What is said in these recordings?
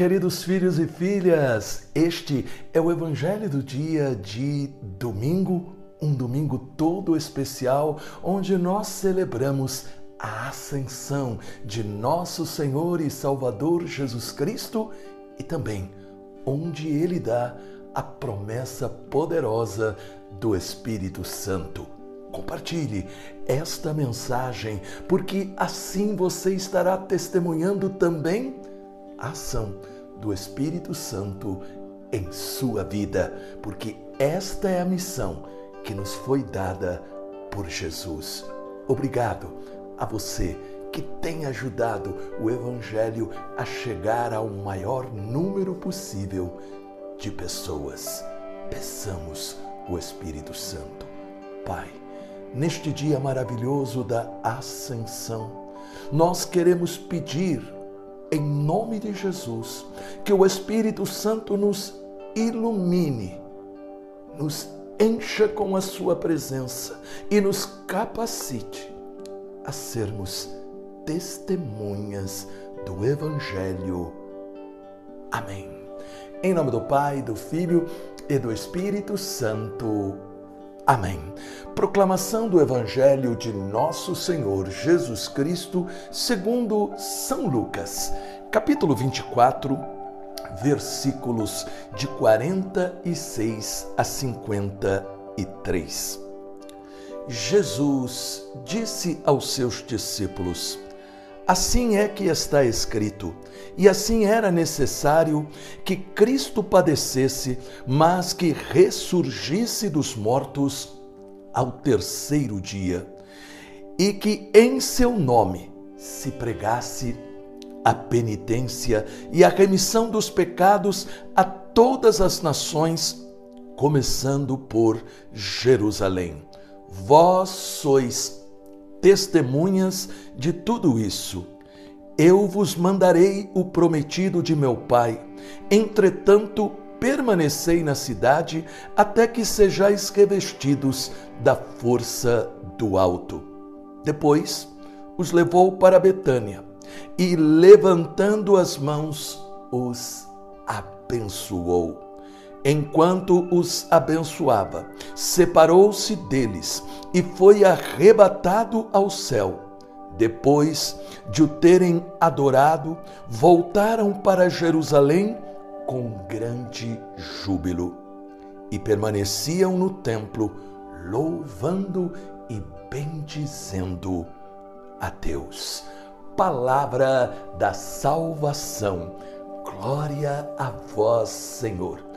queridos filhos e filhas. Este é o Evangelho do dia de domingo, um domingo todo especial, onde nós celebramos a ascensão de nosso Senhor e Salvador Jesus Cristo e também onde ele dá a promessa poderosa do Espírito Santo. Compartilhe esta mensagem, porque assim você estará testemunhando também ação do Espírito Santo em sua vida, porque esta é a missão que nos foi dada por Jesus. Obrigado a você que tem ajudado o Evangelho a chegar ao maior número possível de pessoas. Peçamos o Espírito Santo. Pai, neste dia maravilhoso da Ascensão, nós queremos pedir, em nome de Jesus, que o Espírito Santo nos ilumine, nos encha com a Sua presença e nos capacite a sermos testemunhas do Evangelho. Amém. Em nome do Pai, do Filho e do Espírito Santo. Amém. Proclamação do Evangelho de Nosso Senhor Jesus Cristo, segundo São Lucas, capítulo 24, versículos de 46 a 53. Jesus disse aos seus discípulos: Assim é que está escrito, e assim era necessário que Cristo padecesse, mas que ressurgisse dos mortos ao terceiro dia, e que em seu nome se pregasse a penitência e a remissão dos pecados a todas as nações, começando por Jerusalém. Vós sois testemunhas de tudo isso. Eu vos mandarei o prometido de meu Pai. Entretanto, permanecei na cidade até que sejais revestidos da força do alto. Depois os levou para Betânia e, levantando as mãos, os abençoou. Enquanto os abençoava, separou-se deles e foi arrebatado ao céu. Depois de o terem adorado, voltaram para Jerusalém com grande júbilo e permaneciam no templo, louvando e bendizendo a Deus. Palavra da salvação. Glória a vós, Senhor.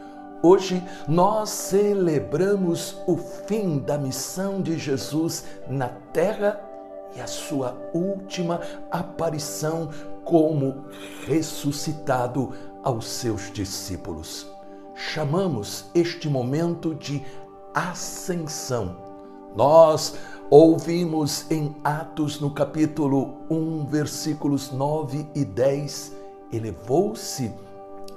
Hoje nós celebramos o fim da missão de Jesus na terra e a sua última aparição como ressuscitado aos seus discípulos. Chamamos este momento de ascensão. Nós ouvimos em Atos, no capítulo 1, versículos 9 e 10, elevou-se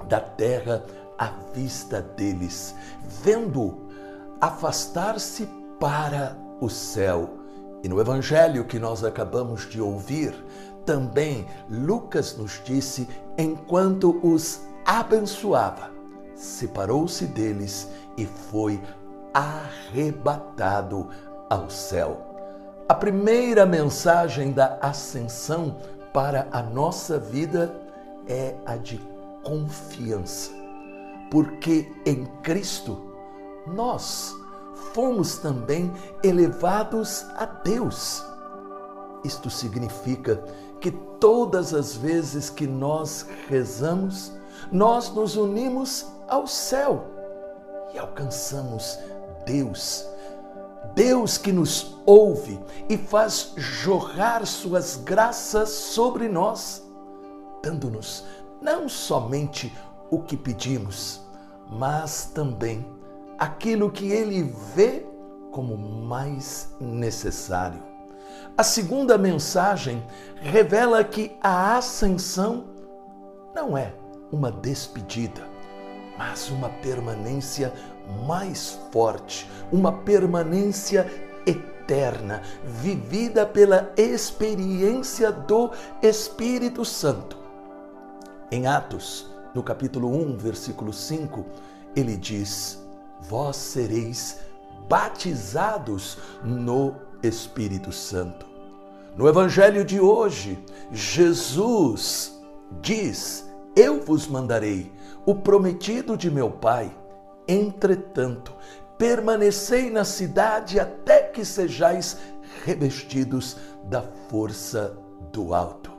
da terra à vista deles, vendo afastar-se para o céu. E no evangelho que nós acabamos de ouvir, também Lucas nos disse: enquanto os abençoava, separou-se deles e foi arrebatado ao céu. A primeira mensagem da ascensão para a nossa vida é a de confiança porque em Cristo nós fomos também elevados a Deus. Isto significa que todas as vezes que nós rezamos, nós nos unimos ao céu e alcançamos Deus. Deus que nos ouve e faz jorrar suas graças sobre nós, dando-nos não somente o que pedimos, mas também aquilo que ele vê como mais necessário. A segunda mensagem revela que a ascensão não é uma despedida, mas uma permanência mais forte, uma permanência eterna, vivida pela experiência do Espírito Santo. Em Atos no capítulo 1, versículo 5, ele diz: Vós sereis batizados no Espírito Santo. No Evangelho de hoje, Jesus diz: Eu vos mandarei o prometido de meu Pai. Entretanto, permanecei na cidade até que sejais revestidos da força do alto.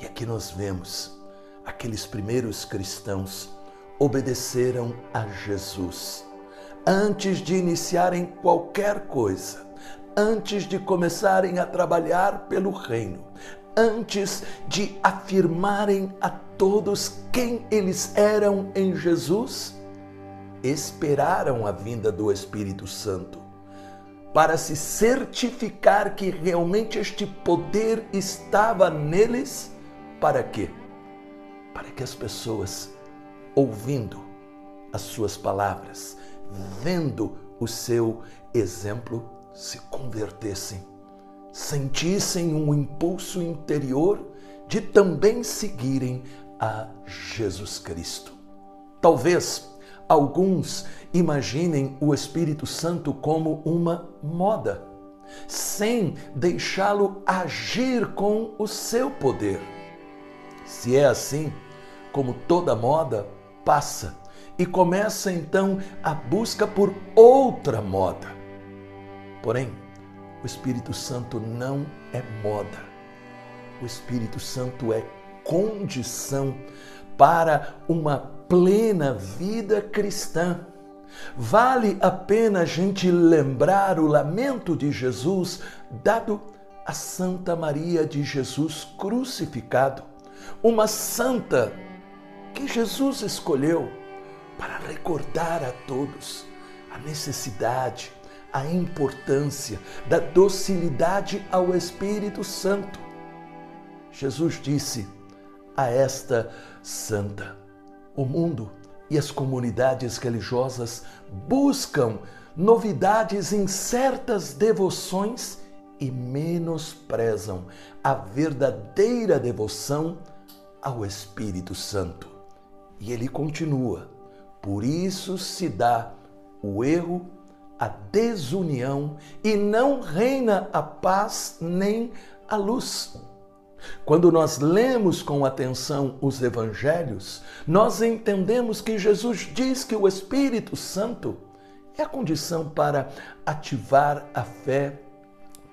E aqui nós vemos aqueles primeiros cristãos obedeceram a Jesus. Antes de iniciarem qualquer coisa, antes de começarem a trabalhar pelo reino, antes de afirmarem a todos quem eles eram em Jesus, esperaram a vinda do Espírito Santo para se certificar que realmente este poder estava neles. Para quê? Para que as pessoas, ouvindo as suas palavras, vendo o seu exemplo, se convertessem, sentissem um impulso interior de também seguirem a Jesus Cristo. Talvez alguns imaginem o Espírito Santo como uma moda, sem deixá-lo agir com o seu poder. Se é assim, como toda moda, passa e começa então a busca por outra moda. Porém, o Espírito Santo não é moda. O Espírito Santo é condição para uma plena vida cristã. Vale a pena a gente lembrar o lamento de Jesus dado a Santa Maria de Jesus crucificado, uma santa que Jesus escolheu para recordar a todos a necessidade, a importância da docilidade ao Espírito Santo. Jesus disse a esta santa: o mundo e as comunidades religiosas buscam novidades em certas devoções e menosprezam a verdadeira devoção ao Espírito Santo. E ele continua: por isso se dá o erro, a desunião e não reina a paz nem a luz. Quando nós lemos com atenção os evangelhos, nós entendemos que Jesus diz que o Espírito Santo é a condição para ativar a fé,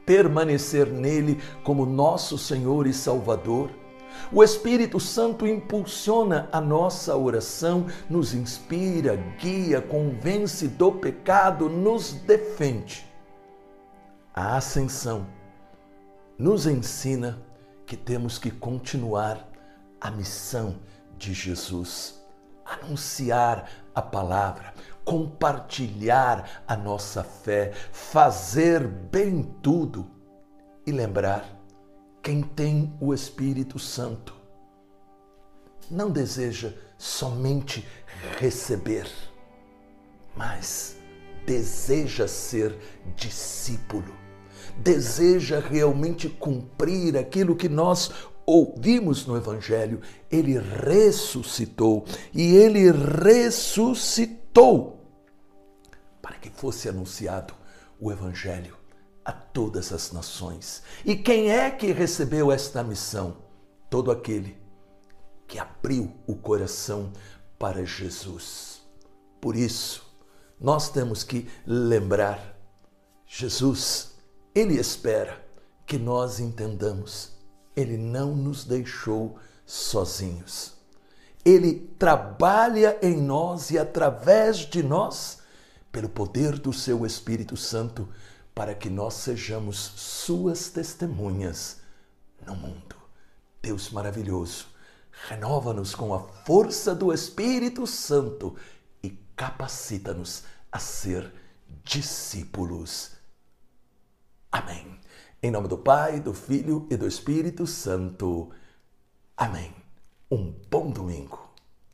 permanecer nele como nosso Senhor e Salvador o Espírito Santo impulsiona a nossa oração, nos inspira, guia, convence do pecado, nos defende. A ascensão nos ensina que temos que continuar a missão de Jesus, anunciar a palavra, compartilhar a nossa fé, fazer bem tudo e lembrar quem tem o Espírito Santo não deseja somente receber, mas deseja ser discípulo, deseja realmente cumprir aquilo que nós ouvimos no Evangelho. Ele ressuscitou e ele ressuscitou para que fosse anunciado o Evangelho a todas as nações. E quem é que recebeu esta missão? Todo aquele que abriu o coração para Jesus. Por isso, nós temos que lembrar: Jesus, Ele espera que nós entendamos, Ele não nos deixou sozinhos. Ele trabalha em nós e através de nós, pelo poder do seu Espírito Santo, para que nós sejamos Suas testemunhas no mundo. Deus maravilhoso, renova-nos com a força do Espírito Santo e capacita-nos a ser discípulos. Amém. Em nome do Pai, do Filho e do Espírito Santo. Amém. Um bom domingo.